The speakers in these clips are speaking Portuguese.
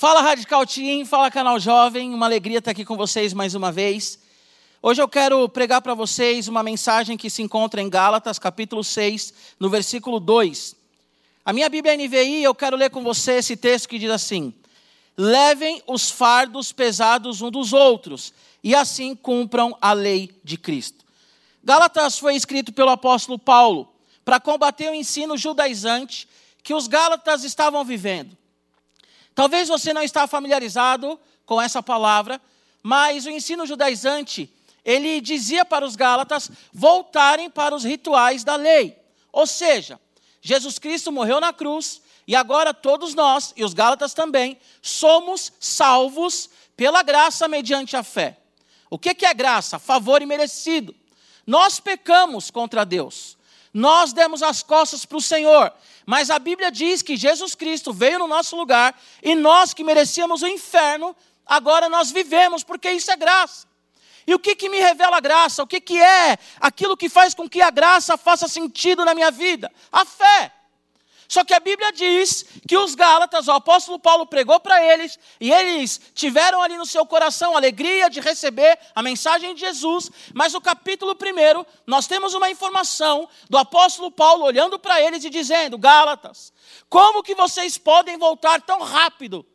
Fala Radical Team, fala canal Jovem, uma alegria estar aqui com vocês mais uma vez. Hoje eu quero pregar para vocês uma mensagem que se encontra em Gálatas, capítulo 6, no versículo 2. A minha Bíblia NVI, eu quero ler com você esse texto que diz assim: Levem os fardos pesados um dos outros, e assim cumpram a lei de Cristo. Gálatas foi escrito pelo apóstolo Paulo para combater o ensino judaizante que os gálatas estavam vivendo. Talvez você não está familiarizado com essa palavra, mas o ensino judaizante, ele dizia para os gálatas voltarem para os rituais da lei. Ou seja, Jesus Cristo morreu na cruz e agora todos nós, e os gálatas também, somos salvos pela graça mediante a fé. O que é graça? Favor imerecido. Nós pecamos contra Deus. Nós demos as costas para o Senhor. Mas a Bíblia diz que Jesus Cristo veio no nosso lugar e nós que merecíamos o inferno, agora nós vivemos, porque isso é graça. E o que, que me revela a graça? O que, que é aquilo que faz com que a graça faça sentido na minha vida? A fé. Só que a Bíblia diz que os Gálatas, o apóstolo Paulo pregou para eles, e eles tiveram ali no seu coração a alegria de receber a mensagem de Jesus, mas no capítulo 1, nós temos uma informação do apóstolo Paulo olhando para eles e dizendo: Gálatas, como que vocês podem voltar tão rápido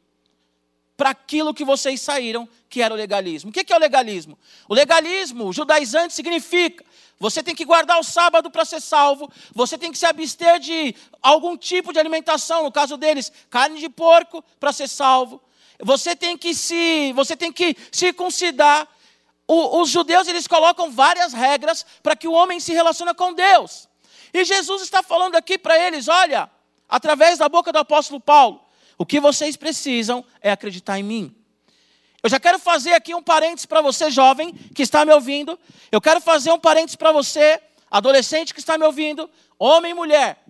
para aquilo que vocês saíram, que era o legalismo? O que é o legalismo? O legalismo, judaizante, significa você tem que guardar o sábado para ser salvo. Você tem que se abster de algum tipo de alimentação, no caso deles, carne de porco para ser salvo. Você tem que se, você tem que circuncidar. O, os judeus eles colocam várias regras para que o homem se relacione com Deus. E Jesus está falando aqui para eles, olha, através da boca do apóstolo Paulo, o que vocês precisam é acreditar em mim. Eu já quero fazer aqui um parênteses para você, jovem, que está me ouvindo. Eu quero fazer um parênteses para você, adolescente que está me ouvindo, homem e mulher.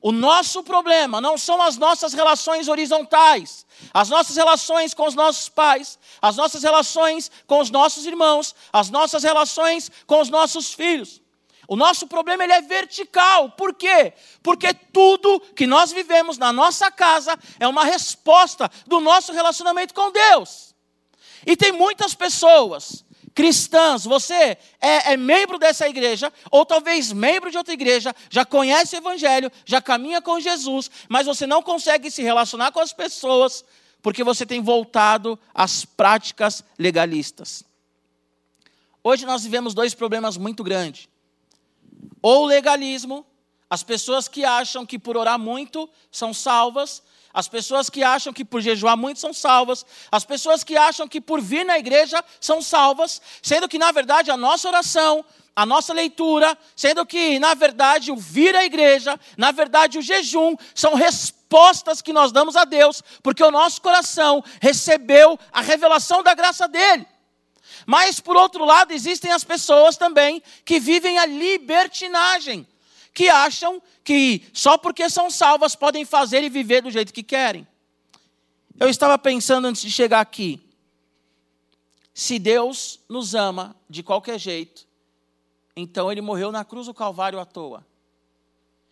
O nosso problema não são as nossas relações horizontais, as nossas relações com os nossos pais, as nossas relações com os nossos irmãos, as nossas relações com os nossos filhos. O nosso problema ele é vertical. Por quê? Porque tudo que nós vivemos na nossa casa é uma resposta do nosso relacionamento com Deus. E tem muitas pessoas cristãs, você é, é, membro dessa igreja, ou talvez membro de outra igreja, já conhece o Evangelho, já caminha com Jesus, mas você não consegue se relacionar com as pessoas, porque você tem voltado às práticas legalistas. Hoje nós vivemos dois problemas muito grandes. Ou o legalismo, as pessoas que acham que por orar muito são salvas, as pessoas que acham que por jejuar muito são salvas, as pessoas que acham que por vir na igreja são salvas, sendo que na verdade a nossa oração, a nossa leitura, sendo que na verdade o vir à igreja, na verdade o jejum, são respostas que nós damos a Deus, porque o nosso coração recebeu a revelação da graça dele. Mas por outro lado, existem as pessoas também que vivem a libertinagem que acham que só porque são salvas podem fazer e viver do jeito que querem. Eu estava pensando antes de chegar aqui, se Deus nos ama de qualquer jeito, então ele morreu na cruz do Calvário à toa.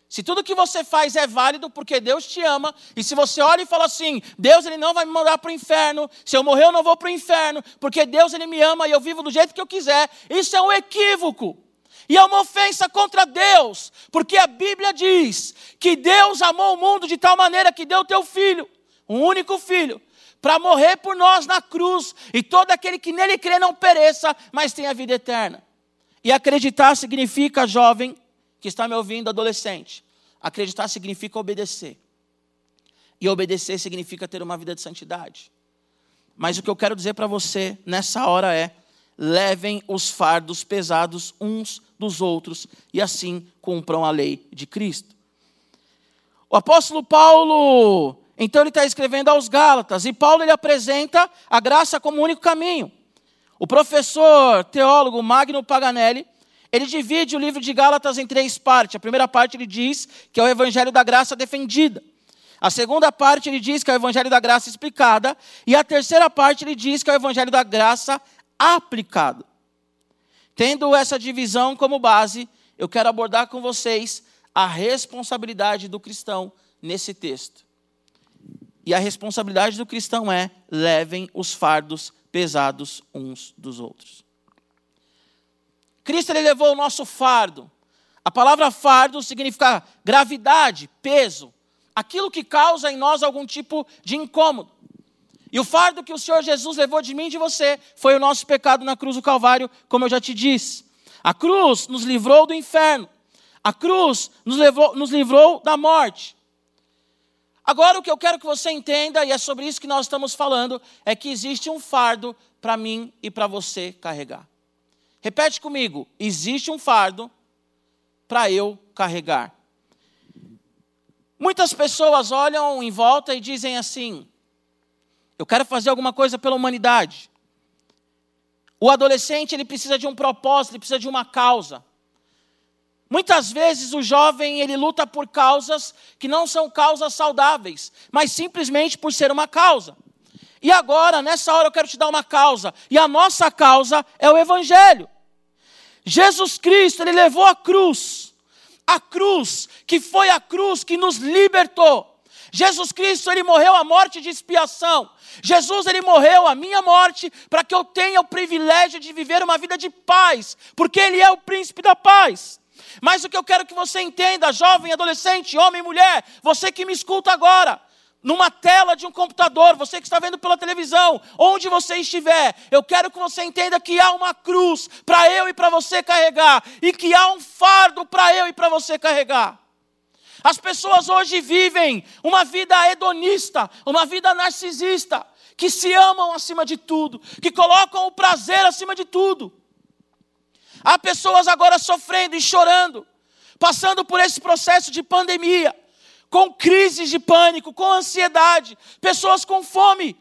Se tudo que você faz é válido porque Deus te ama, e se você olha e fala assim, Deus ele não vai me mandar para o inferno, se eu morrer eu não vou para o inferno, porque Deus ele me ama e eu vivo do jeito que eu quiser, isso é um equívoco. E é uma ofensa contra Deus, porque a Bíblia diz que Deus amou o mundo de tal maneira que deu teu filho, um único filho, para morrer por nós na cruz, e todo aquele que nele crê não pereça, mas tenha vida eterna. E acreditar significa, jovem que está me ouvindo, adolescente, acreditar significa obedecer. E obedecer significa ter uma vida de santidade. Mas o que eu quero dizer para você nessa hora é: levem os fardos pesados uns dos outros e assim cumpram a lei de Cristo. O apóstolo Paulo, então ele está escrevendo aos Gálatas, e Paulo ele apresenta a graça como único caminho. O professor teólogo Magno Paganelli, ele divide o livro de Gálatas em três partes. A primeira parte ele diz que é o evangelho da graça defendida. A segunda parte ele diz que é o evangelho da graça explicada, e a terceira parte ele diz que é o evangelho da graça aplicado. Tendo essa divisão como base, eu quero abordar com vocês a responsabilidade do cristão nesse texto. E a responsabilidade do cristão é: levem os fardos pesados uns dos outros. Cristo ele levou o nosso fardo. A palavra fardo significa gravidade, peso, aquilo que causa em nós algum tipo de incômodo. E o fardo que o Senhor Jesus levou de mim e de você foi o nosso pecado na cruz do Calvário, como eu já te disse. A cruz nos livrou do inferno. A cruz nos, levou, nos livrou da morte. Agora, o que eu quero que você entenda, e é sobre isso que nós estamos falando, é que existe um fardo para mim e para você carregar. Repete comigo: existe um fardo para eu carregar. Muitas pessoas olham em volta e dizem assim: eu quero fazer alguma coisa pela humanidade. O adolescente ele precisa de um propósito, ele precisa de uma causa. Muitas vezes o jovem ele luta por causas que não são causas saudáveis, mas simplesmente por ser uma causa. E agora, nessa hora, eu quero te dar uma causa, e a nossa causa é o Evangelho. Jesus Cristo, ele levou a cruz, a cruz, que foi a cruz que nos libertou. Jesus Cristo, ele morreu a morte de expiação. Jesus, ele morreu a minha morte para que eu tenha o privilégio de viver uma vida de paz, porque ele é o príncipe da paz. Mas o que eu quero que você entenda, jovem, adolescente, homem, mulher, você que me escuta agora, numa tela de um computador, você que está vendo pela televisão, onde você estiver, eu quero que você entenda que há uma cruz para eu e para você carregar, e que há um fardo para eu e para você carregar. As pessoas hoje vivem uma vida hedonista, uma vida narcisista, que se amam acima de tudo, que colocam o prazer acima de tudo. Há pessoas agora sofrendo e chorando, passando por esse processo de pandemia, com crises de pânico, com ansiedade, pessoas com fome.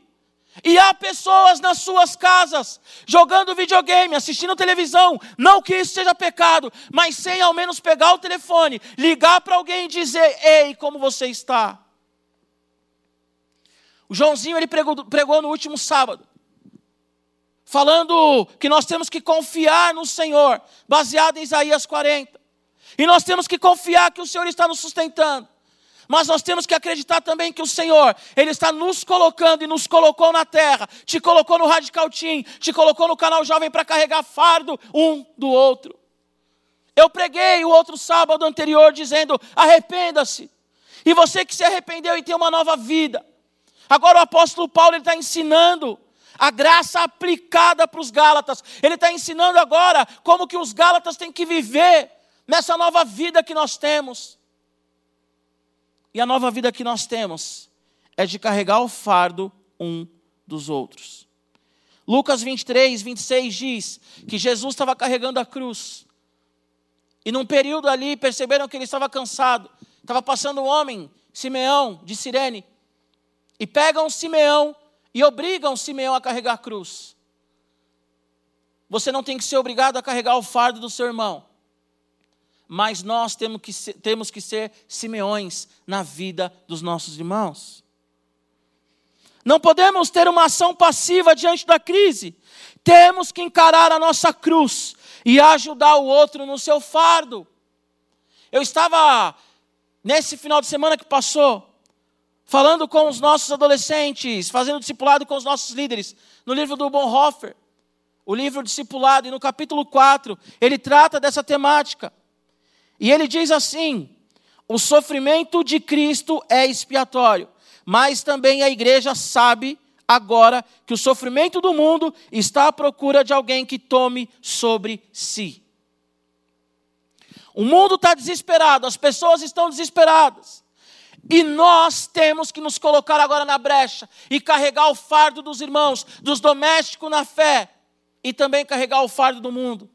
E há pessoas nas suas casas jogando videogame, assistindo televisão. Não que isso seja pecado, mas sem ao menos pegar o telefone, ligar para alguém e dizer: Ei, como você está? O Joãozinho ele pregou, pregou no último sábado falando que nós temos que confiar no Senhor, baseado em Isaías 40. E nós temos que confiar que o Senhor está nos sustentando. Mas nós temos que acreditar também que o Senhor, Ele está nos colocando e nos colocou na terra, te colocou no Radical Team, te colocou no canal Jovem para carregar fardo um do outro. Eu preguei o outro sábado anterior dizendo: arrependa-se. E você que se arrependeu e tem uma nova vida. Agora o apóstolo Paulo está ensinando a graça aplicada para os Gálatas. Ele está ensinando agora como que os Gálatas têm que viver nessa nova vida que nós temos. E a nova vida que nós temos é de carregar o fardo um dos outros. Lucas 23, 26 diz que Jesus estava carregando a cruz. E num período ali perceberam que ele estava cansado. Estava passando um homem, Simeão, de Sirene. E pegam Simeão e obrigam Simeão a carregar a cruz. Você não tem que ser obrigado a carregar o fardo do seu irmão. Mas nós temos que ser, temos que ser Simeões na vida dos nossos irmãos. Não podemos ter uma ação passiva diante da crise. Temos que encarar a nossa cruz e ajudar o outro no seu fardo. Eu estava, nesse final de semana que passou, falando com os nossos adolescentes, fazendo discipulado com os nossos líderes, no livro do Bonhoeffer, o livro Discipulado, e no capítulo 4, ele trata dessa temática. E ele diz assim: o sofrimento de Cristo é expiatório, mas também a igreja sabe agora que o sofrimento do mundo está à procura de alguém que tome sobre si. O mundo está desesperado, as pessoas estão desesperadas. E nós temos que nos colocar agora na brecha e carregar o fardo dos irmãos, dos domésticos na fé, e também carregar o fardo do mundo.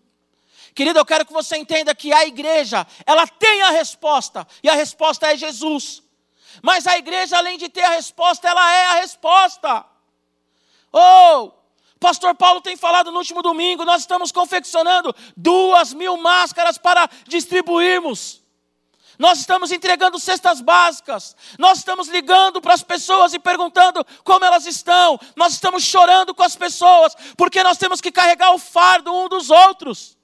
Querido, eu quero que você entenda que a igreja, ela tem a resposta, e a resposta é Jesus. Mas a igreja, além de ter a resposta, ela é a resposta. Oh, Pastor Paulo tem falado no último domingo, nós estamos confeccionando duas mil máscaras para distribuirmos. Nós estamos entregando cestas básicas, nós estamos ligando para as pessoas e perguntando como elas estão, nós estamos chorando com as pessoas, porque nós temos que carregar o fardo um dos outros.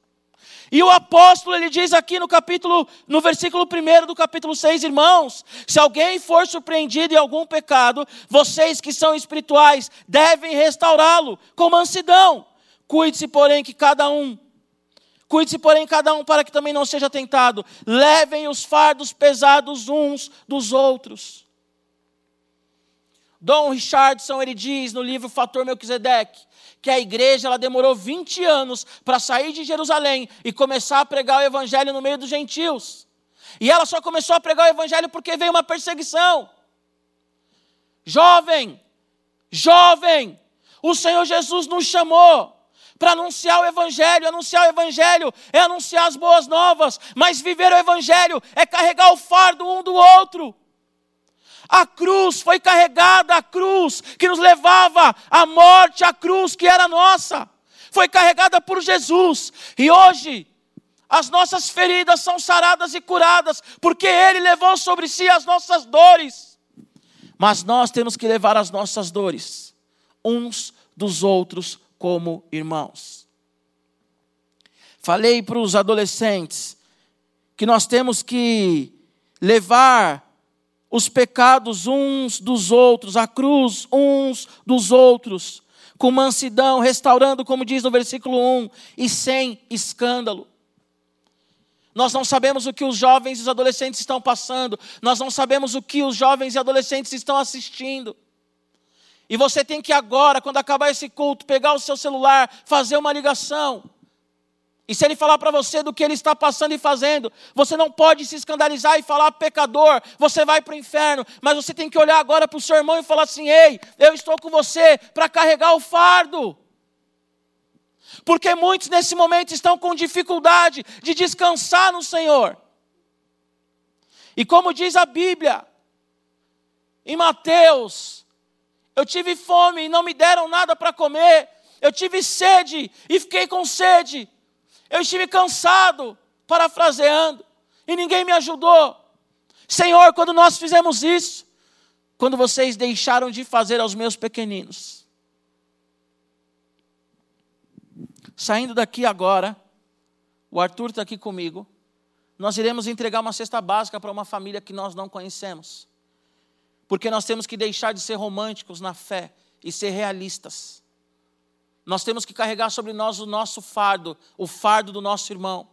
E o apóstolo, ele diz aqui no capítulo, no versículo 1 do capítulo 6, irmãos, se alguém for surpreendido em algum pecado, vocês que são espirituais devem restaurá-lo com mansidão. Cuide-se, porém, que cada um Cuide-se, porém, cada um para que também não seja tentado. Levem os fardos pesados uns dos outros. Dom Richardson, ele diz no livro Fator Melquisedeque, que a igreja ela demorou 20 anos para sair de Jerusalém e começar a pregar o evangelho no meio dos gentios. E ela só começou a pregar o evangelho porque veio uma perseguição. Jovem, jovem, o Senhor Jesus nos chamou para anunciar o Evangelho. Anunciar o Evangelho é anunciar as boas novas, mas viver o Evangelho é carregar o fardo um do outro. A cruz foi carregada, a cruz que nos levava à morte, a cruz que era nossa, foi carregada por Jesus. E hoje, as nossas feridas são saradas e curadas, porque Ele levou sobre si as nossas dores. Mas nós temos que levar as nossas dores uns dos outros como irmãos. Falei para os adolescentes que nós temos que levar os pecados uns dos outros, a cruz uns dos outros, com mansidão, restaurando, como diz no versículo 1, e sem escândalo. Nós não sabemos o que os jovens e os adolescentes estão passando, nós não sabemos o que os jovens e adolescentes estão assistindo. E você tem que agora, quando acabar esse culto, pegar o seu celular, fazer uma ligação. E se ele falar para você do que ele está passando e fazendo, você não pode se escandalizar e falar pecador, você vai para o inferno. Mas você tem que olhar agora para o seu irmão e falar assim: ei, eu estou com você para carregar o fardo. Porque muitos nesse momento estão com dificuldade de descansar no Senhor. E como diz a Bíblia, em Mateus eu tive fome e não me deram nada para comer. Eu tive sede e fiquei com sede. Eu estive cansado, parafraseando, e ninguém me ajudou. Senhor, quando nós fizemos isso, quando vocês deixaram de fazer aos meus pequeninos. Saindo daqui agora, o Arthur está aqui comigo. Nós iremos entregar uma cesta básica para uma família que nós não conhecemos. Porque nós temos que deixar de ser românticos na fé e ser realistas. Nós temos que carregar sobre nós o nosso fardo, o fardo do nosso irmão.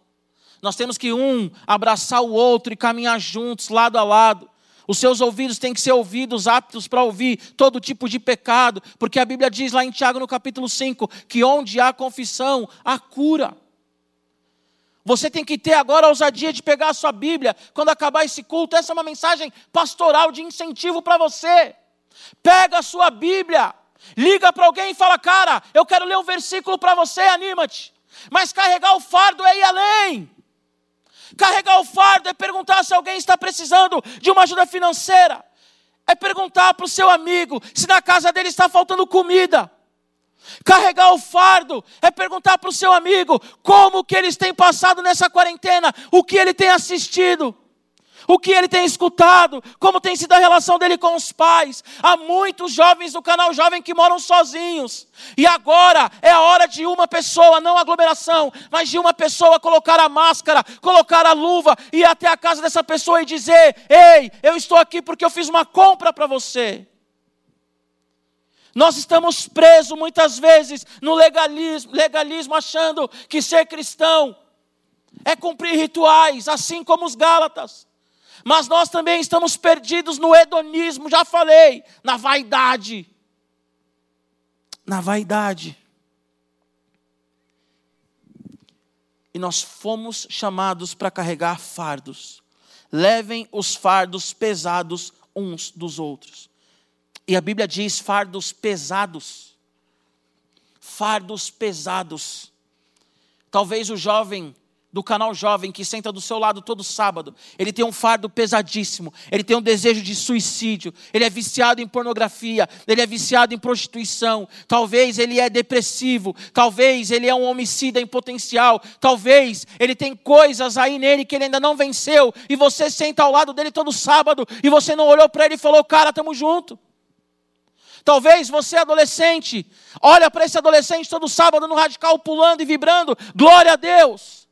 Nós temos que um abraçar o outro e caminhar juntos, lado a lado. Os seus ouvidos têm que ser ouvidos aptos para ouvir todo tipo de pecado, porque a Bíblia diz lá em Tiago no capítulo 5 que onde há confissão, há cura. Você tem que ter agora a ousadia de pegar a sua Bíblia quando acabar esse culto. Essa é uma mensagem pastoral de incentivo para você. Pega a sua Bíblia, liga para alguém e fala: Cara, eu quero ler um versículo para você, anima-te. Mas carregar o fardo é ir além. Carregar o fardo é perguntar se alguém está precisando de uma ajuda financeira. É perguntar para o seu amigo se na casa dele está faltando comida. Carregar o fardo é perguntar para o seu amigo como que eles têm passado nessa quarentena, o que ele tem assistido, o que ele tem escutado, como tem sido a relação dele com os pais. Há muitos jovens do canal Jovem que moram sozinhos. E agora é a hora de uma pessoa, não aglomeração, mas de uma pessoa colocar a máscara, colocar a luva, ir até a casa dessa pessoa e dizer: Ei, eu estou aqui porque eu fiz uma compra para você. Nós estamos presos muitas vezes no legalismo, legalismo, achando que ser cristão é cumprir rituais, assim como os Gálatas. Mas nós também estamos perdidos no hedonismo, já falei, na vaidade. Na vaidade. E nós fomos chamados para carregar fardos. Levem os fardos pesados uns dos outros. E a Bíblia diz fardos pesados. Fardos pesados. Talvez o jovem do canal jovem que senta do seu lado todo sábado, ele tem um fardo pesadíssimo, ele tem um desejo de suicídio, ele é viciado em pornografia, ele é viciado em prostituição, talvez ele é depressivo, talvez ele é um homicida em potencial, talvez ele tem coisas aí nele que ele ainda não venceu, e você senta ao lado dele todo sábado e você não olhou para ele e falou: "Cara, estamos junto". Talvez você, adolescente, olha para esse adolescente todo sábado no radical pulando e vibrando, glória a Deus.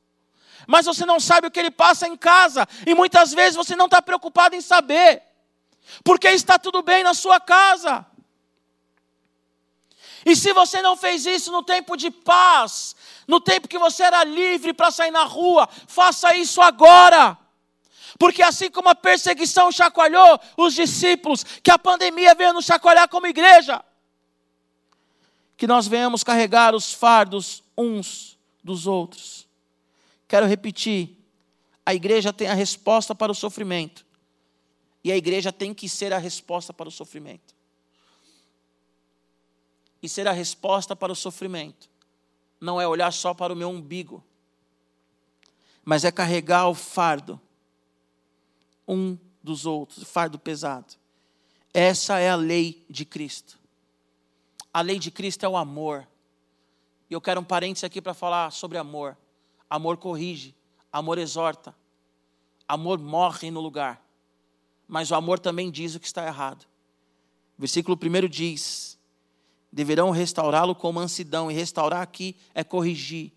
Mas você não sabe o que ele passa em casa, e muitas vezes você não está preocupado em saber, porque está tudo bem na sua casa. E se você não fez isso no tempo de paz, no tempo que você era livre para sair na rua, faça isso agora. Porque assim como a perseguição chacoalhou os discípulos, que a pandemia veio nos chacoalhar como igreja, que nós venhamos carregar os fardos uns dos outros. Quero repetir: a igreja tem a resposta para o sofrimento, e a igreja tem que ser a resposta para o sofrimento. E ser a resposta para o sofrimento não é olhar só para o meu umbigo, mas é carregar o fardo um dos outros, fardo pesado. Essa é a lei de Cristo. A lei de Cristo é o amor. E eu quero um parênteses aqui para falar sobre amor. Amor corrige, amor exorta, amor morre no lugar. Mas o amor também diz o que está errado. Versículo 1 diz: deverão restaurá-lo com mansidão, e restaurar aqui é corrigir.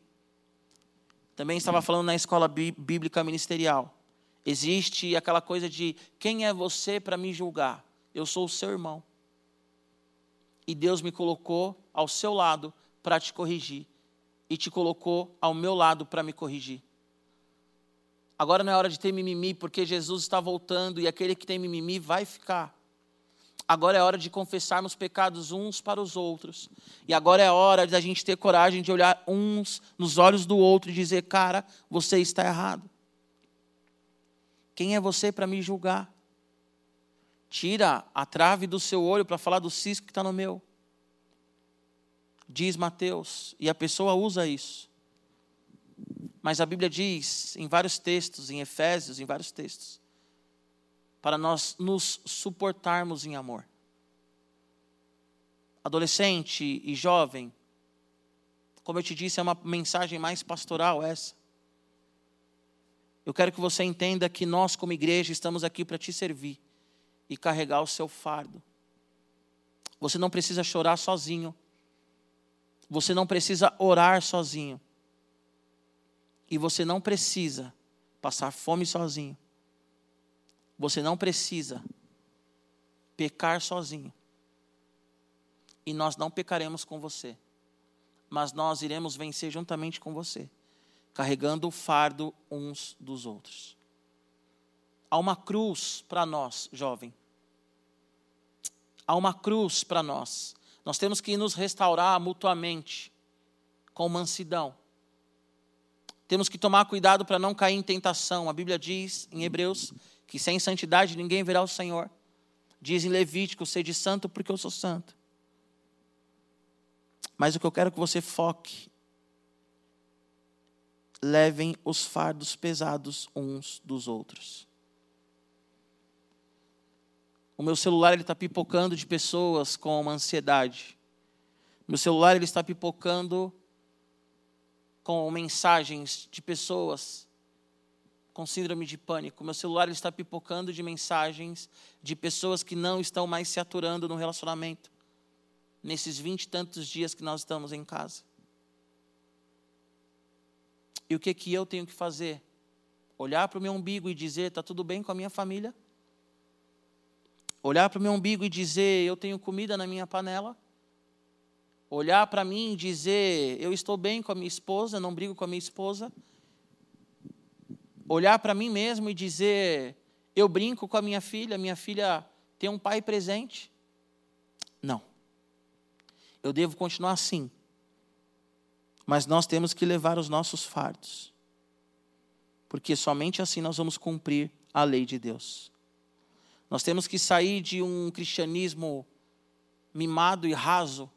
Também estava falando na escola bíblica ministerial. Existe aquela coisa de quem é você para me julgar? Eu sou o seu irmão. E Deus me colocou ao seu lado para te corrigir. E te colocou ao meu lado para me corrigir. Agora não é hora de ter mimimi, porque Jesus está voltando e aquele que tem mimimi vai ficar. Agora é hora de confessarmos pecados uns para os outros. E agora é hora da gente ter coragem de olhar uns nos olhos do outro e dizer: Cara, você está errado. Quem é você para me julgar? Tira a trave do seu olho para falar do cisco que está no meu. Diz Mateus, e a pessoa usa isso. Mas a Bíblia diz em vários textos, em Efésios, em vários textos, para nós nos suportarmos em amor. Adolescente e jovem, como eu te disse, é uma mensagem mais pastoral essa. Eu quero que você entenda que nós, como igreja, estamos aqui para te servir e carregar o seu fardo. Você não precisa chorar sozinho. Você não precisa orar sozinho. E você não precisa passar fome sozinho. Você não precisa pecar sozinho. E nós não pecaremos com você, mas nós iremos vencer juntamente com você, carregando o fardo uns dos outros. Há uma cruz para nós, jovem. Há uma cruz para nós. Nós temos que nos restaurar mutuamente, com mansidão. Temos que tomar cuidado para não cair em tentação. A Bíblia diz em Hebreus que sem santidade ninguém verá o Senhor. Diz em Levítico: sede santo porque eu sou santo. Mas o que eu quero que você foque, levem os fardos pesados uns dos outros. O meu celular ele está pipocando de pessoas com uma ansiedade. Meu celular ele está pipocando com mensagens de pessoas com síndrome de pânico. Meu celular está pipocando de mensagens de pessoas que não estão mais se aturando no relacionamento. Nesses vinte e tantos dias que nós estamos em casa. E o que que eu tenho que fazer? Olhar para o meu umbigo e dizer: está tudo bem com a minha família? Olhar para o meu umbigo e dizer: eu tenho comida na minha panela? Olhar para mim e dizer: eu estou bem com a minha esposa, não brigo com a minha esposa? olhar para mim mesmo e dizer: eu brinco com a minha filha, minha filha tem um pai presente? Não. Eu devo continuar assim. Mas nós temos que levar os nossos fardos. Porque somente assim nós vamos cumprir a lei de Deus. Nós temos que sair de um cristianismo mimado e raso,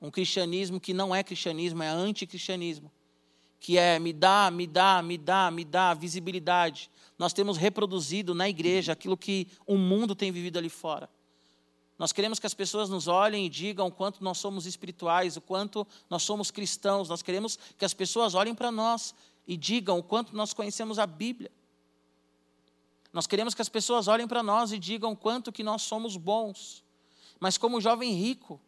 um cristianismo que não é cristianismo, é anticristianismo que é me dá, me dá, me dá, me dá visibilidade. Nós temos reproduzido na igreja aquilo que o mundo tem vivido ali fora. Nós queremos que as pessoas nos olhem e digam o quanto nós somos espirituais, o quanto nós somos cristãos. Nós queremos que as pessoas olhem para nós e digam o quanto nós conhecemos a Bíblia. Nós queremos que as pessoas olhem para nós e digam quanto que nós somos bons. Mas como jovem rico,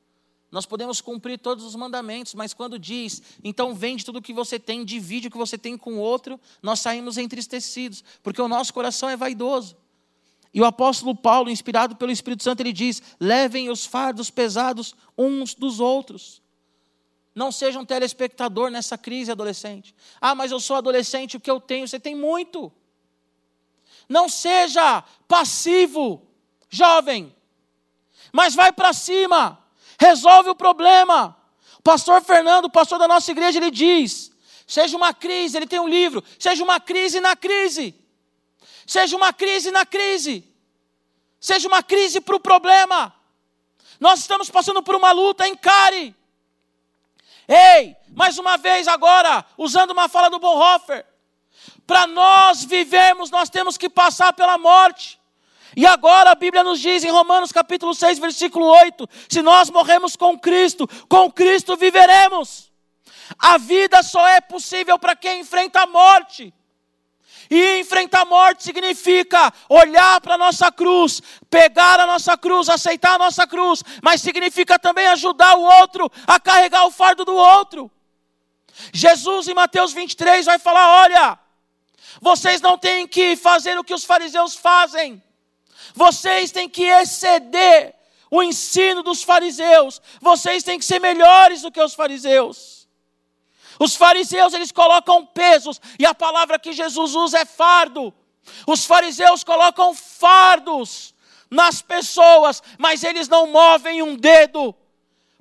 Nós podemos cumprir todos os mandamentos, mas quando diz, então vende tudo o que você tem, divide o que você tem com o outro, nós saímos entristecidos, porque o nosso coração é vaidoso. E o apóstolo Paulo, inspirado pelo Espírito Santo, ele diz: levem os fardos pesados uns dos outros. Não seja um telespectador nessa crise adolescente. Ah, mas eu sou adolescente, o que eu tenho? Você tem muito. Não seja passivo, jovem, mas vai para cima resolve o problema. O pastor Fernando, pastor da nossa igreja, ele diz: seja uma crise, ele tem um livro, seja uma crise na crise. Seja uma crise na crise. Seja uma crise para o problema. Nós estamos passando por uma luta, encare. Ei, mais uma vez agora, usando uma fala do Bonhoeffer, para nós vivermos, nós temos que passar pela morte. E agora a Bíblia nos diz em Romanos capítulo 6, versículo 8: se nós morremos com Cristo, com Cristo viveremos. A vida só é possível para quem enfrenta a morte. E enfrentar a morte significa olhar para a nossa cruz, pegar a nossa cruz, aceitar a nossa cruz, mas significa também ajudar o outro a carregar o fardo do outro. Jesus em Mateus 23 vai falar: olha, vocês não têm que fazer o que os fariseus fazem vocês têm que exceder o ensino dos fariseus. Vocês têm que ser melhores do que os fariseus. Os fariseus, eles colocam pesos, e a palavra que Jesus usa é fardo. Os fariseus colocam fardos nas pessoas, mas eles não movem um dedo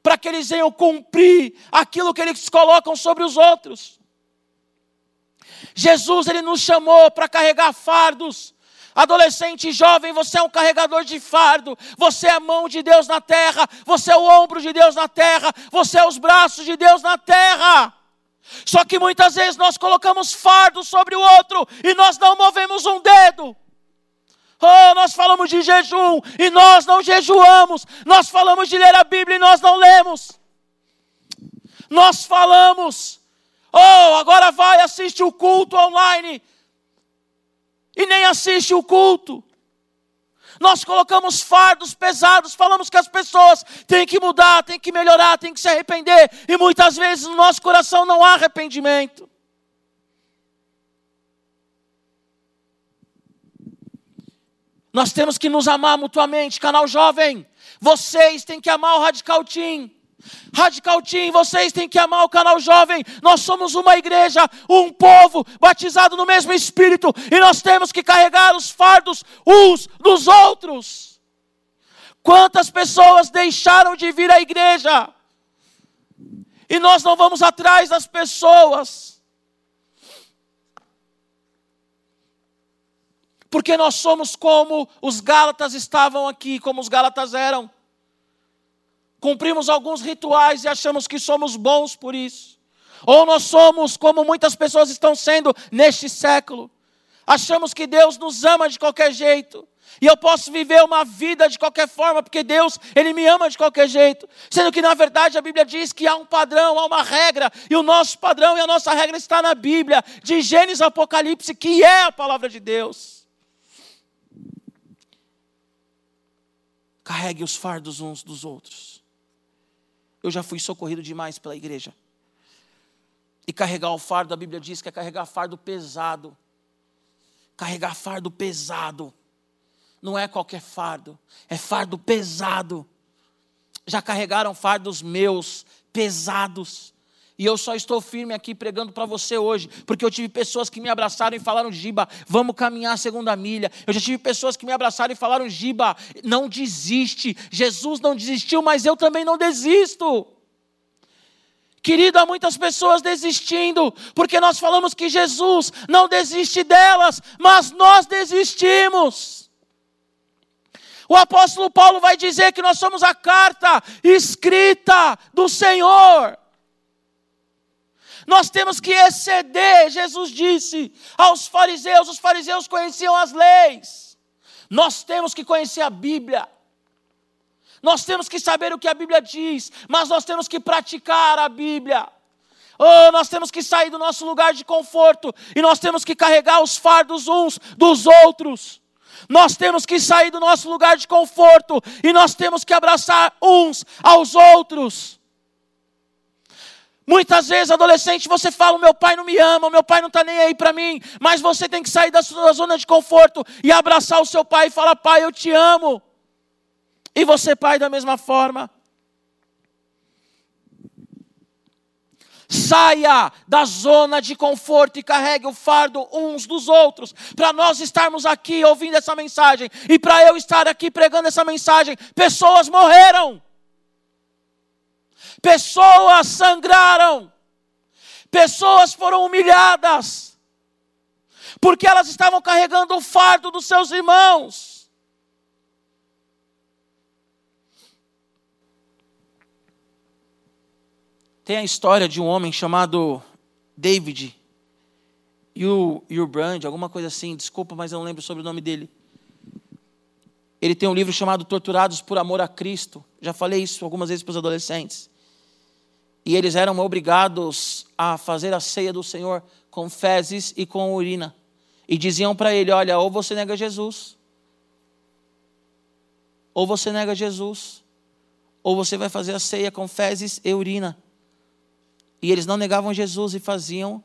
para que eles venham cumprir aquilo que eles colocam sobre os outros. Jesus ele nos chamou para carregar fardos, Adolescente jovem, você é um carregador de fardo, você é a mão de Deus na terra, você é o ombro de Deus na terra, você é os braços de Deus na terra. Só que muitas vezes nós colocamos fardo sobre o outro e nós não movemos um dedo. Oh, nós falamos de jejum e nós não jejuamos. Nós falamos de ler a Bíblia e nós não lemos. Nós falamos, oh, agora vai, assiste o culto online e nem assiste o culto. Nós colocamos fardos pesados, falamos que as pessoas têm que mudar, têm que melhorar, têm que se arrepender, e muitas vezes no nosso coração não há arrependimento. Nós temos que nos amar mutuamente, canal jovem. Vocês têm que amar o Radical Team. Radical Team, vocês têm que amar o canal jovem. Nós somos uma igreja, um povo batizado no mesmo Espírito e nós temos que carregar os fardos uns dos outros. Quantas pessoas deixaram de vir à igreja e nós não vamos atrás das pessoas? Porque nós somos como os Gálatas estavam aqui, como os Gálatas eram cumprimos alguns rituais e achamos que somos bons por isso. Ou nós somos como muitas pessoas estão sendo neste século. Achamos que Deus nos ama de qualquer jeito. E eu posso viver uma vida de qualquer forma, porque Deus, Ele me ama de qualquer jeito. Sendo que, na verdade, a Bíblia diz que há um padrão, há uma regra, e o nosso padrão e a nossa regra está na Bíblia, de Gênesis Apocalipse, que é a palavra de Deus. Carregue os fardos uns dos outros. Eu já fui socorrido demais pela igreja. E carregar o fardo, a Bíblia diz que é carregar fardo pesado. Carregar fardo pesado. Não é qualquer fardo, é fardo pesado. Já carregaram fardos meus pesados. E eu só estou firme aqui pregando para você hoje, porque eu tive pessoas que me abraçaram e falaram: Giba, vamos caminhar a segunda milha. Eu já tive pessoas que me abraçaram e falaram: Giba, não desiste. Jesus não desistiu, mas eu também não desisto. Querido, há muitas pessoas desistindo, porque nós falamos que Jesus não desiste delas, mas nós desistimos. O apóstolo Paulo vai dizer que nós somos a carta escrita do Senhor. Nós temos que exceder, Jesus disse aos fariseus, os fariseus conheciam as leis. Nós temos que conhecer a Bíblia. Nós temos que saber o que a Bíblia diz, mas nós temos que praticar a Bíblia. Oh, nós temos que sair do nosso lugar de conforto e nós temos que carregar os fardos uns dos outros. Nós temos que sair do nosso lugar de conforto e nós temos que abraçar uns aos outros. Muitas vezes, adolescente, você fala: meu pai não me ama, meu pai não está nem aí para mim. Mas você tem que sair da sua zona de conforto e abraçar o seu pai e falar: pai, eu te amo. E você, pai, da mesma forma. Saia da zona de conforto e carregue o fardo uns dos outros. Para nós estarmos aqui ouvindo essa mensagem e para eu estar aqui pregando essa mensagem, pessoas morreram. Pessoas sangraram. Pessoas foram humilhadas. Porque elas estavam carregando o fardo dos seus irmãos. Tem a história de um homem chamado David Brand, alguma coisa assim, desculpa, mas eu não lembro sobre o nome dele. Ele tem um livro chamado Torturados por Amor a Cristo. Já falei isso algumas vezes para os adolescentes. E eles eram obrigados a fazer a ceia do Senhor com fezes e com urina. E diziam para ele: Olha, ou você nega Jesus, ou você nega Jesus, ou você vai fazer a ceia com fezes e urina. E eles não negavam Jesus e faziam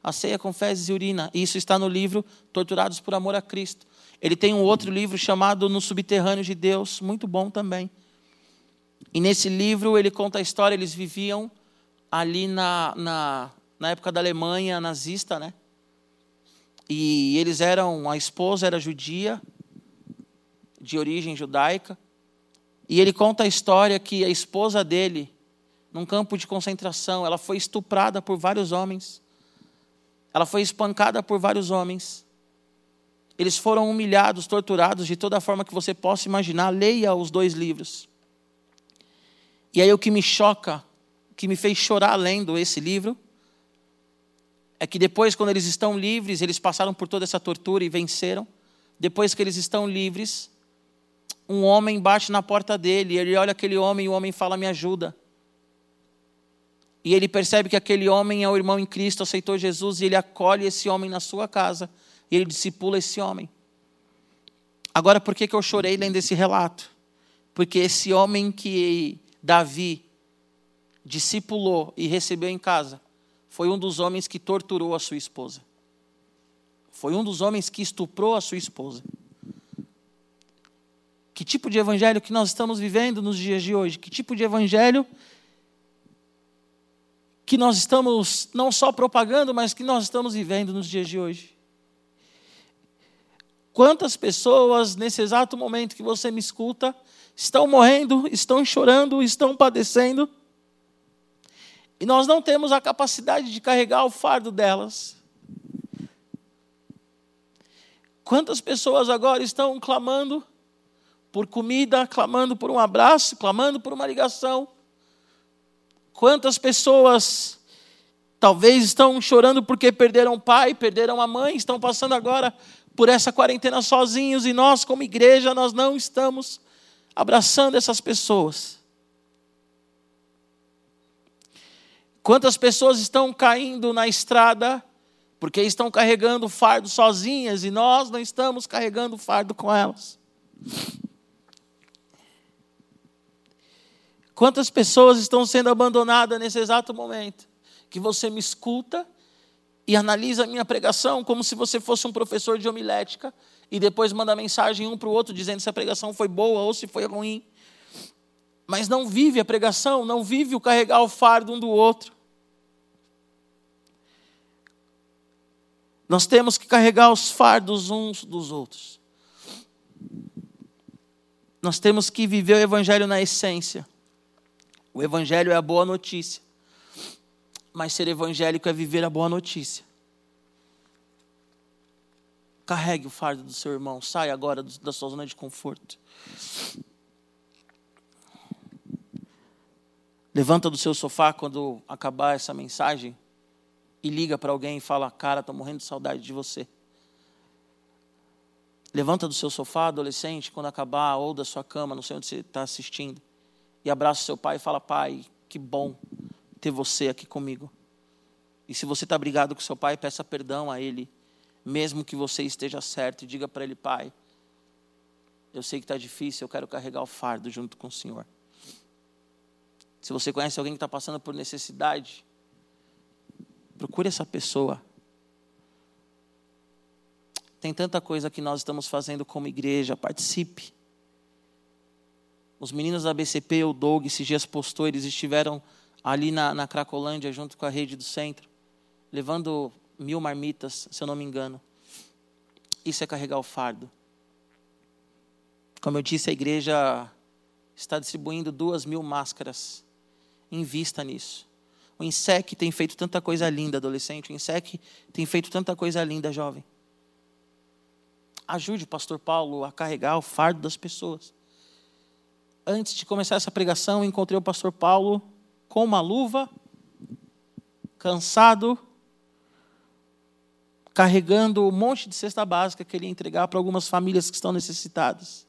a ceia com fezes e urina. E isso está no livro Torturados por Amor a Cristo. Ele tem um outro livro chamado No Subterrâneo de Deus, muito bom também. E nesse livro ele conta a história, eles viviam ali na, na, na época da Alemanha nazista, né? E eles eram, a esposa era judia, de origem judaica. E ele conta a história que a esposa dele num campo de concentração. Ela foi estuprada por vários homens. Ela foi espancada por vários homens. Eles foram humilhados, torturados de toda forma que você possa imaginar. Leia os dois livros. E aí o que me choca, que me fez chorar lendo esse livro, é que depois, quando eles estão livres, eles passaram por toda essa tortura e venceram. Depois que eles estão livres, um homem bate na porta dele, ele olha aquele homem e o homem fala: Me ajuda. E ele percebe que aquele homem é o irmão em Cristo, aceitou Jesus e ele acolhe esse homem na sua casa. E ele discipula esse homem. Agora, por que, que eu chorei lendo esse relato? Porque esse homem que Davi discipulou e recebeu em casa foi um dos homens que torturou a sua esposa. Foi um dos homens que estuprou a sua esposa. Que tipo de evangelho que nós estamos vivendo nos dias de hoje? Que tipo de evangelho que nós estamos não só propagando, mas que nós estamos vivendo nos dias de hoje. Quantas pessoas, nesse exato momento que você me escuta, estão morrendo, estão chorando, estão padecendo, e nós não temos a capacidade de carregar o fardo delas. Quantas pessoas agora estão clamando por comida, clamando por um abraço, clamando por uma ligação, Quantas pessoas talvez estão chorando porque perderam o pai, perderam a mãe, estão passando agora por essa quarentena sozinhos e nós, como igreja, nós não estamos abraçando essas pessoas. Quantas pessoas estão caindo na estrada porque estão carregando fardo sozinhas e nós não estamos carregando fardo com elas? Quantas pessoas estão sendo abandonadas nesse exato momento? Que você me escuta e analisa a minha pregação como se você fosse um professor de homilética e depois manda mensagem um para o outro dizendo se a pregação foi boa ou se foi ruim. Mas não vive a pregação, não vive o carregar o fardo um do outro. Nós temos que carregar os fardos uns dos outros. Nós temos que viver o Evangelho na essência. O evangelho é a boa notícia. Mas ser evangélico é viver a boa notícia. Carregue o fardo do seu irmão. Saia agora da sua zona de conforto. Levanta do seu sofá quando acabar essa mensagem e liga para alguém e fala: Cara, estou morrendo de saudade de você. Levanta do seu sofá, adolescente, quando acabar, ou da sua cama, não sei onde você está assistindo e abraça seu pai e fala: Pai, que bom ter você aqui comigo. E se você está brigado com seu pai, peça perdão a ele, mesmo que você esteja certo, e diga para ele: Pai, Eu sei que está difícil, eu quero carregar o fardo junto com o Senhor. Se você conhece alguém que está passando por necessidade, procure essa pessoa. Tem tanta coisa que nós estamos fazendo como igreja, participe. Os meninos da BCP, o Doug, esses dias postou, eles estiveram ali na, na Cracolândia, junto com a rede do centro, levando mil marmitas, se eu não me engano. Isso é carregar o fardo. Como eu disse, a igreja está distribuindo duas mil máscaras. Invista nisso. O INSEC tem feito tanta coisa linda, adolescente. O INSEC tem feito tanta coisa linda, jovem. Ajude o pastor Paulo a carregar o fardo das pessoas. Antes de começar essa pregação, encontrei o pastor Paulo com uma luva, cansado, carregando um monte de cesta básica que ele ia entregar para algumas famílias que estão necessitadas.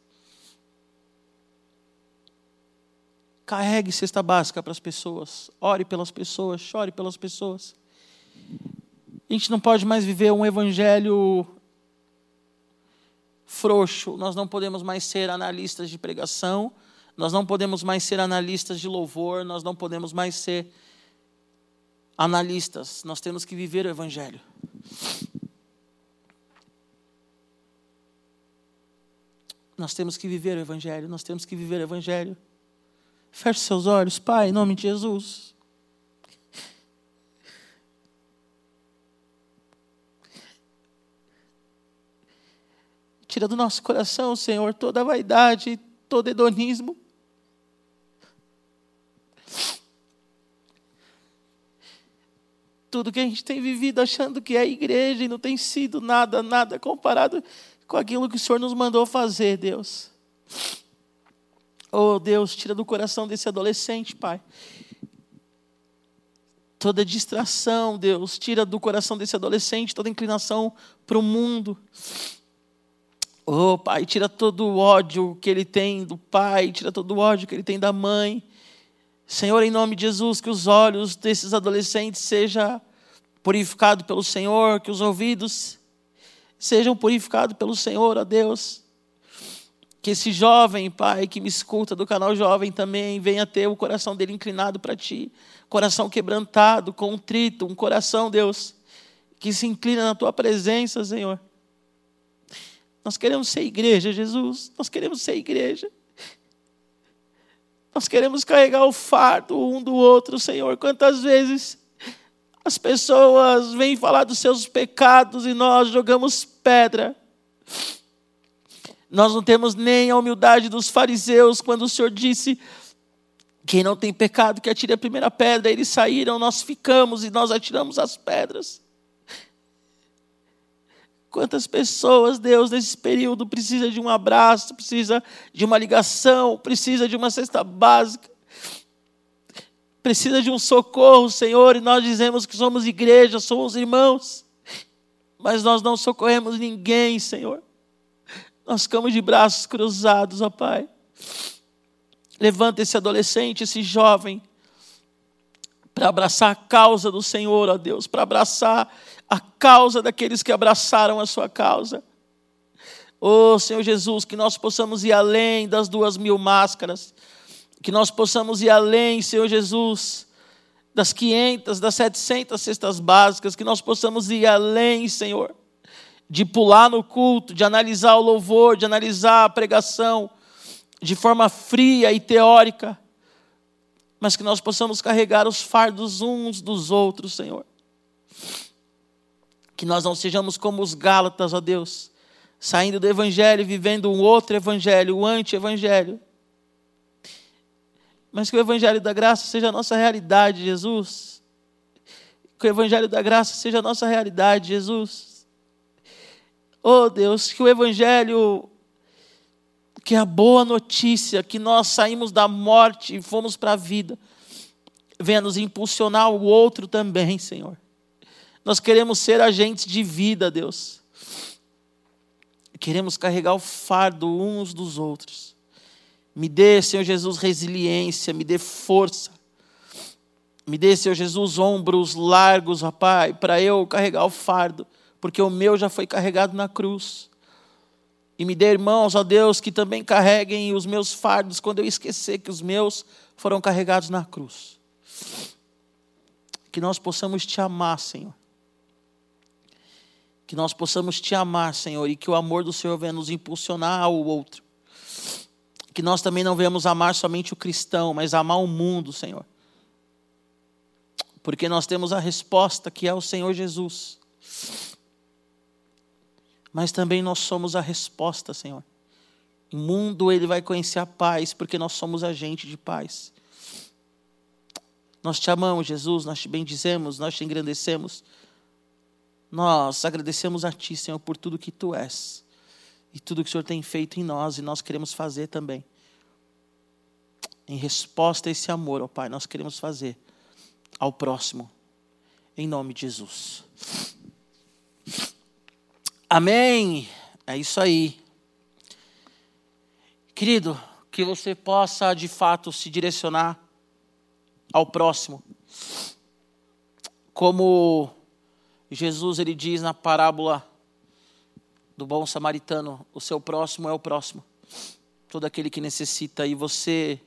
Carregue cesta básica para as pessoas, ore pelas pessoas, chore pelas pessoas. A gente não pode mais viver um evangelho frouxo, nós não podemos mais ser analistas de pregação, nós não podemos mais ser analistas de louvor, nós não podemos mais ser analistas, nós temos que viver o Evangelho. Nós temos que viver o Evangelho, nós temos que viver o Evangelho. Feche seus olhos, Pai, em nome de Jesus. Tira do nosso coração, Senhor, toda a vaidade, todo hedonismo. Tudo que a gente tem vivido achando que é igreja e não tem sido nada, nada comparado com aquilo que o Senhor nos mandou fazer, Deus. Oh, Deus, tira do coração desse adolescente, Pai. Toda distração, Deus, tira do coração desse adolescente toda inclinação para o mundo. Oh, Pai, tira todo o ódio que ele tem do pai, tira todo o ódio que ele tem da mãe. Senhor, em nome de Jesus, que os olhos desses adolescentes sejam purificados pelo Senhor, que os ouvidos sejam purificados pelo Senhor, ó Deus. Que esse jovem, Pai, que me escuta do canal Jovem também, venha ter o coração dele inclinado para Ti. Coração quebrantado, contrito, um coração, Deus, que se inclina na Tua presença, Senhor. Nós queremos ser igreja, Jesus. Nós queremos ser igreja. Nós queremos carregar o fardo um do outro, Senhor. Quantas vezes as pessoas vêm falar dos seus pecados e nós jogamos pedra. Nós não temos nem a humildade dos fariseus quando o Senhor disse: quem não tem pecado que atire a primeira pedra. Eles saíram, nós ficamos e nós atiramos as pedras. Quantas pessoas, Deus, nesse período precisa de um abraço, precisa de uma ligação, precisa de uma cesta básica, precisa de um socorro, Senhor, e nós dizemos que somos igreja, somos irmãos, mas nós não socorremos ninguém, Senhor. Nós ficamos de braços cruzados, ó Pai. Levanta esse adolescente, esse jovem, para abraçar a causa do Senhor, ó Deus, para abraçar a causa daqueles que abraçaram a sua causa. Oh, Senhor Jesus, que nós possamos ir além das duas mil máscaras, que nós possamos ir além, Senhor Jesus, das 500, das 700 cestas básicas, que nós possamos ir além, Senhor, de pular no culto, de analisar o louvor, de analisar a pregação de forma fria e teórica, mas que nós possamos carregar os fardos uns dos outros, Senhor. Que nós não sejamos como os Gálatas, ó Deus, saindo do Evangelho e vivendo um outro Evangelho, o anti-Evangelho. Mas que o Evangelho da graça seja a nossa realidade, Jesus. Que o Evangelho da graça seja a nossa realidade, Jesus. Oh Deus, que o Evangelho, que a boa notícia, que nós saímos da morte e fomos para a vida, venha nos impulsionar o outro também, Senhor. Nós queremos ser agentes de vida, Deus. Queremos carregar o fardo uns dos outros. Me dê, Senhor Jesus, resiliência, me dê força. Me dê, Senhor Jesus, ombros largos, ó Pai, para eu carregar o fardo, porque o meu já foi carregado na cruz. E me dê irmãos, ó Deus, que também carreguem os meus fardos quando eu esquecer que os meus foram carregados na cruz. Que nós possamos te amar, Senhor. Que nós possamos te amar, Senhor, e que o amor do Senhor venha nos impulsionar ao outro. Que nós também não venhamos amar somente o cristão, mas amar o mundo, Senhor. Porque nós temos a resposta que é o Senhor Jesus mas também nós somos a resposta, Senhor. O mundo ele vai conhecer a paz, porque nós somos agente de paz. Nós te amamos, Jesus, nós te bendizemos, nós te engrandecemos. Nós agradecemos a Ti, Senhor, por tudo que Tu és e tudo que o Senhor tem feito em nós e nós queremos fazer também. Em resposta a esse amor, ó Pai, nós queremos fazer ao próximo, em nome de Jesus. Amém. É isso aí. Querido, que você possa de fato se direcionar ao próximo. Como Jesus ele diz na parábola do bom samaritano, o seu próximo é o próximo. Todo aquele que necessita e você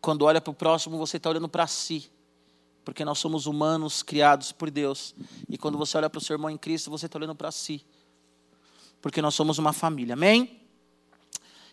quando olha para o próximo, você está olhando para si porque nós somos humanos criados por Deus. E quando você olha para o seu irmão em Cristo, você está olhando para si, porque nós somos uma família. Amém?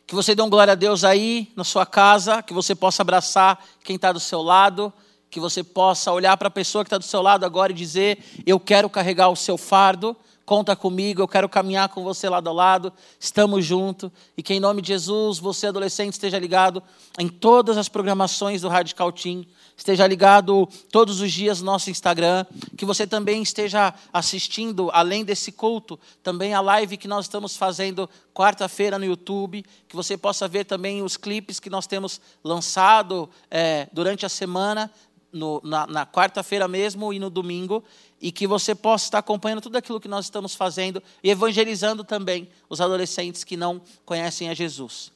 Que você dê um glória a Deus aí na sua casa, que você possa abraçar quem está do seu lado, que você possa olhar para a pessoa que está do seu lado agora e dizer: Eu quero carregar o seu fardo, conta comigo, eu quero caminhar com você lado a lado, estamos juntos. E que em nome de Jesus, você adolescente esteja ligado em todas as programações do Radical Team esteja ligado todos os dias no nosso Instagram, que você também esteja assistindo, além desse culto, também a live que nós estamos fazendo quarta-feira no YouTube, que você possa ver também os clipes que nós temos lançado é, durante a semana, no, na, na quarta-feira mesmo e no domingo, e que você possa estar acompanhando tudo aquilo que nós estamos fazendo e evangelizando também os adolescentes que não conhecem a Jesus.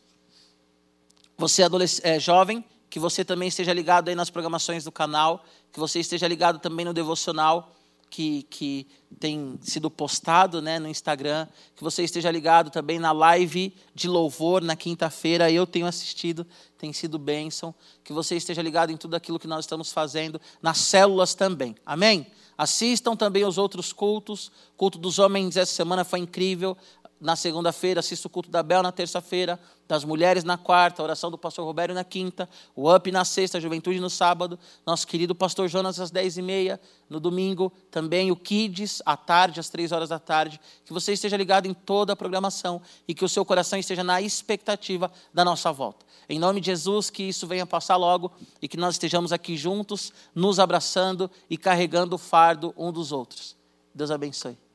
Você é, é jovem, que você também esteja ligado aí nas programações do canal, que você esteja ligado também no devocional que, que tem sido postado né, no Instagram, que você esteja ligado também na live de louvor na quinta-feira, eu tenho assistido, tem sido bênção, que você esteja ligado em tudo aquilo que nós estamos fazendo, nas células também, amém? Assistam também os outros cultos, o culto dos homens essa semana foi incrível, na segunda-feira, assisto o culto da Bel na terça-feira, das mulheres na quarta, a oração do pastor Roberto na quinta, o UP na sexta, a juventude no sábado, nosso querido pastor Jonas às dez e meia, no domingo, também o Kids, à tarde, às três horas da tarde. Que você esteja ligado em toda a programação e que o seu coração esteja na expectativa da nossa volta. Em nome de Jesus, que isso venha passar logo e que nós estejamos aqui juntos, nos abraçando e carregando o fardo um dos outros. Deus abençoe.